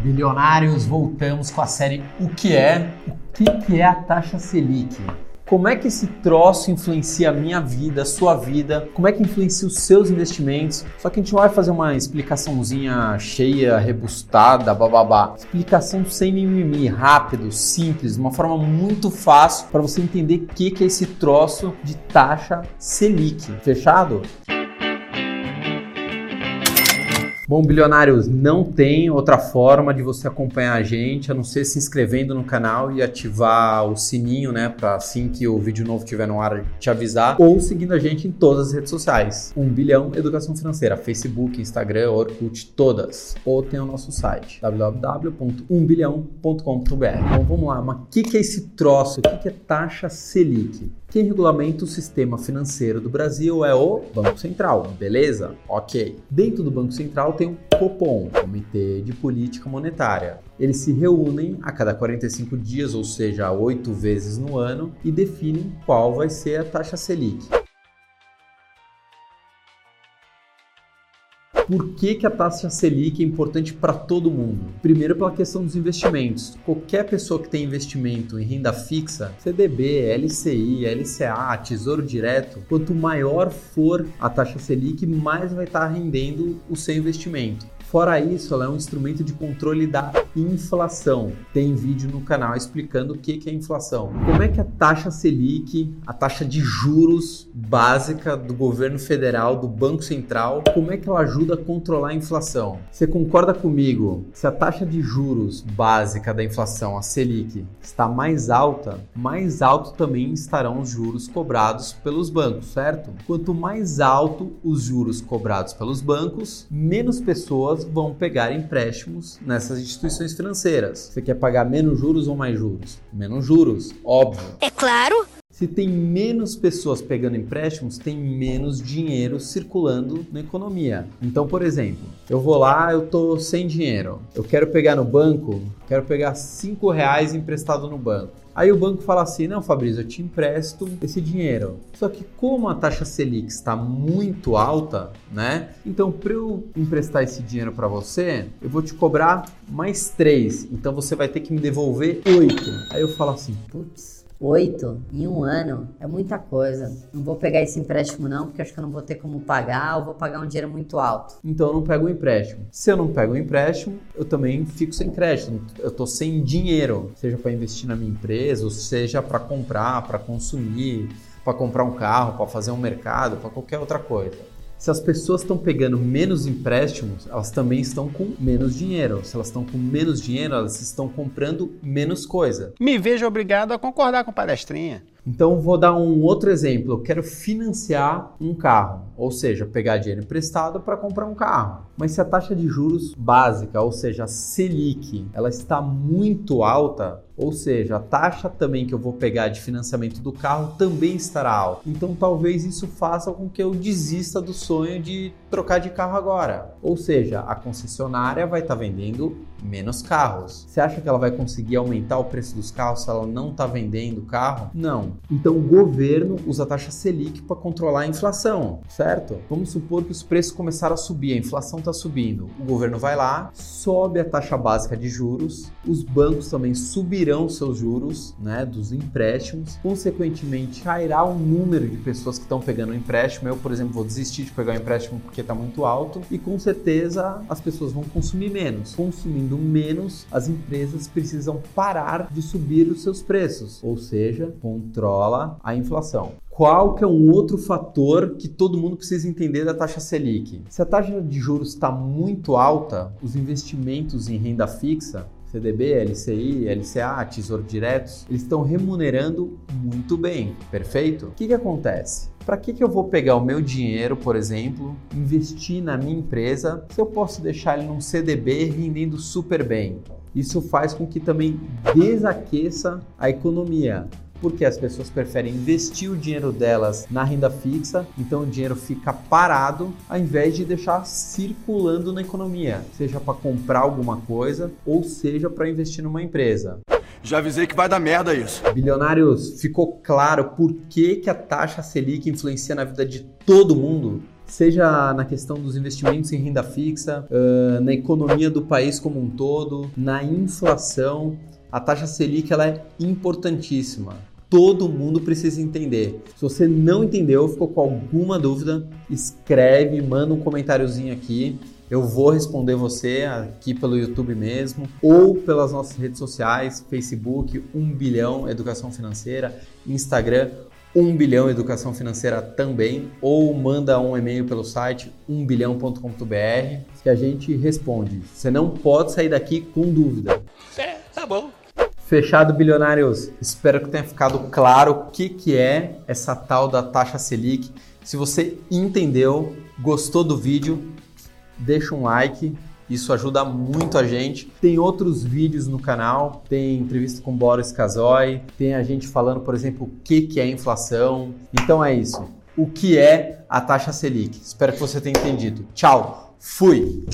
Bilionários, voltamos com a série O que é? O que, que é a taxa Selic? Como é que esse troço influencia a minha vida, a sua vida? Como é que influencia os seus investimentos? Só que a gente não vai fazer uma explicaçãozinha cheia, rebustada, bababá. Explicação sem mimimi, rápido, simples, uma forma muito fácil para você entender o que, que é esse troço de taxa Selic. Fechado? Bom, bilionários, não tem outra forma de você acompanhar a gente a não ser se inscrevendo no canal e ativar o sininho, né, para assim que o vídeo novo estiver no ar te avisar, ou seguindo a gente em todas as redes sociais. 1 bilhão Educação Financeira, Facebook, Instagram, Orkut, todas. Ou tem o nosso site www.1bilhão.com.br. Então vamos lá, mas o que, que é esse troço? O que, que é taxa Selic? Quem regulamenta o sistema financeiro do Brasil é o Banco Central, beleza? Ok. Dentro do Banco Central tem o COPOM, Comitê de Política Monetária. Eles se reúnem a cada 45 dias, ou seja, oito vezes no ano, e definem qual vai ser a taxa Selic. Por que, que a taxa Selic é importante para todo mundo? Primeiro, pela questão dos investimentos. Qualquer pessoa que tem investimento em renda fixa, CDB, LCI, LCA, Tesouro Direto, quanto maior for a taxa Selic, mais vai estar rendendo o seu investimento. Fora isso, ela é um instrumento de controle da inflação. Tem vídeo no canal explicando o que é inflação. Como é que a taxa Selic, a taxa de juros básica do governo federal, do Banco Central, como é que ela ajuda a controlar a inflação? Você concorda comigo? Se a taxa de juros básica da inflação, a Selic, está mais alta, mais alto também estarão os juros cobrados pelos bancos, certo? Quanto mais alto os juros cobrados pelos bancos, menos pessoas pessoas vão pegar empréstimos nessas instituições financeiras. Você quer pagar menos juros ou mais juros? Menos juros, óbvio. É claro. Se tem menos pessoas pegando empréstimos, tem menos dinheiro circulando na economia. Então, por exemplo, eu vou lá, eu tô sem dinheiro. Eu quero pegar no banco, quero pegar cinco reais emprestado no banco. Aí o banco fala assim: não, Fabrício, eu te empresto esse dinheiro. Só que como a taxa Selic está muito alta, né? Então, para eu emprestar esse dinheiro para você, eu vou te cobrar mais três. Então você vai ter que me devolver oito. Aí eu falo assim: putz Oito em um ano é muita coisa. Não vou pegar esse empréstimo não, porque acho que eu não vou ter como pagar ou vou pagar um dinheiro muito alto. Então eu não pego o empréstimo. Se eu não pego o empréstimo, eu também fico sem crédito. Eu tô sem dinheiro, seja para investir na minha empresa, ou seja para comprar, para consumir, para comprar um carro, para fazer um mercado, para qualquer outra coisa. Se as pessoas estão pegando menos empréstimos, elas também estão com menos dinheiro. Se elas estão com menos dinheiro, elas estão comprando menos coisa. Me vejo obrigado a concordar com palestrinha. Então vou dar um outro exemplo. Eu quero financiar um carro, ou seja, pegar dinheiro emprestado para comprar um carro. Mas se a taxa de juros básica, ou seja, a Selic, ela está muito alta, ou seja, a taxa também que eu vou pegar de financiamento do carro também estará alta. Então talvez isso faça com que eu desista do sonho de trocar de carro agora. Ou seja, a concessionária vai estar tá vendendo menos carros. Você acha que ela vai conseguir aumentar o preço dos carros se ela não está vendendo carro? Não. Então o governo usa a taxa Selic para controlar a inflação, certo? Vamos supor que os preços começaram a subir, a inflação está subindo. O governo vai lá, sobe a taxa básica de juros, os bancos também subirão seus juros, né, dos empréstimos. Consequentemente, cairá o número de pessoas que estão pegando o empréstimo. Eu, por exemplo, vou desistir de pegar o empréstimo porque está muito alto e com certeza as pessoas vão consumir menos. Consumindo vendendo menos, as empresas precisam parar de subir os seus preços, ou seja, controla a inflação. Qual que é um outro fator que todo mundo precisa entender da taxa Selic? Se a taxa de juros está muito alta, os investimentos em renda fixa CDB, LCI, LCA, Tesouro Diretos, eles estão remunerando muito bem, perfeito? O que, que acontece? Para que, que eu vou pegar o meu dinheiro, por exemplo, investir na minha empresa, se eu posso deixar ele num CDB rendendo super bem? Isso faz com que também desaqueça a economia porque as pessoas preferem investir o dinheiro delas na renda fixa, então o dinheiro fica parado ao invés de deixar circulando na economia, seja para comprar alguma coisa ou seja para investir numa empresa. Já avisei que vai dar merda isso. Bilionários, ficou claro por que, que a taxa Selic influencia na vida de todo mundo? seja na questão dos investimentos em renda fixa, na economia do país como um todo, na inflação. A taxa Selic ela é importantíssima. Todo mundo precisa entender. Se você não entendeu, ficou com alguma dúvida, escreve, manda um comentáriozinho aqui. Eu vou responder você aqui pelo YouTube mesmo ou pelas nossas redes sociais, Facebook, 1 bilhão Educação Financeira, Instagram, 1 bilhão Educação Financeira também, ou manda um e-mail pelo site 1bilhão.com.br que a gente responde. Você não pode sair daqui com dúvida. É, tá bom. Fechado, bilionários. Espero que tenha ficado claro o que, que é essa tal da taxa Selic. Se você entendeu, gostou do vídeo, deixa um like. Isso ajuda muito a gente. Tem outros vídeos no canal, tem entrevista com Boris Casoy, tem a gente falando, por exemplo, o que, que é inflação. Então é isso. O que é a taxa Selic? Espero que você tenha entendido. Tchau, fui!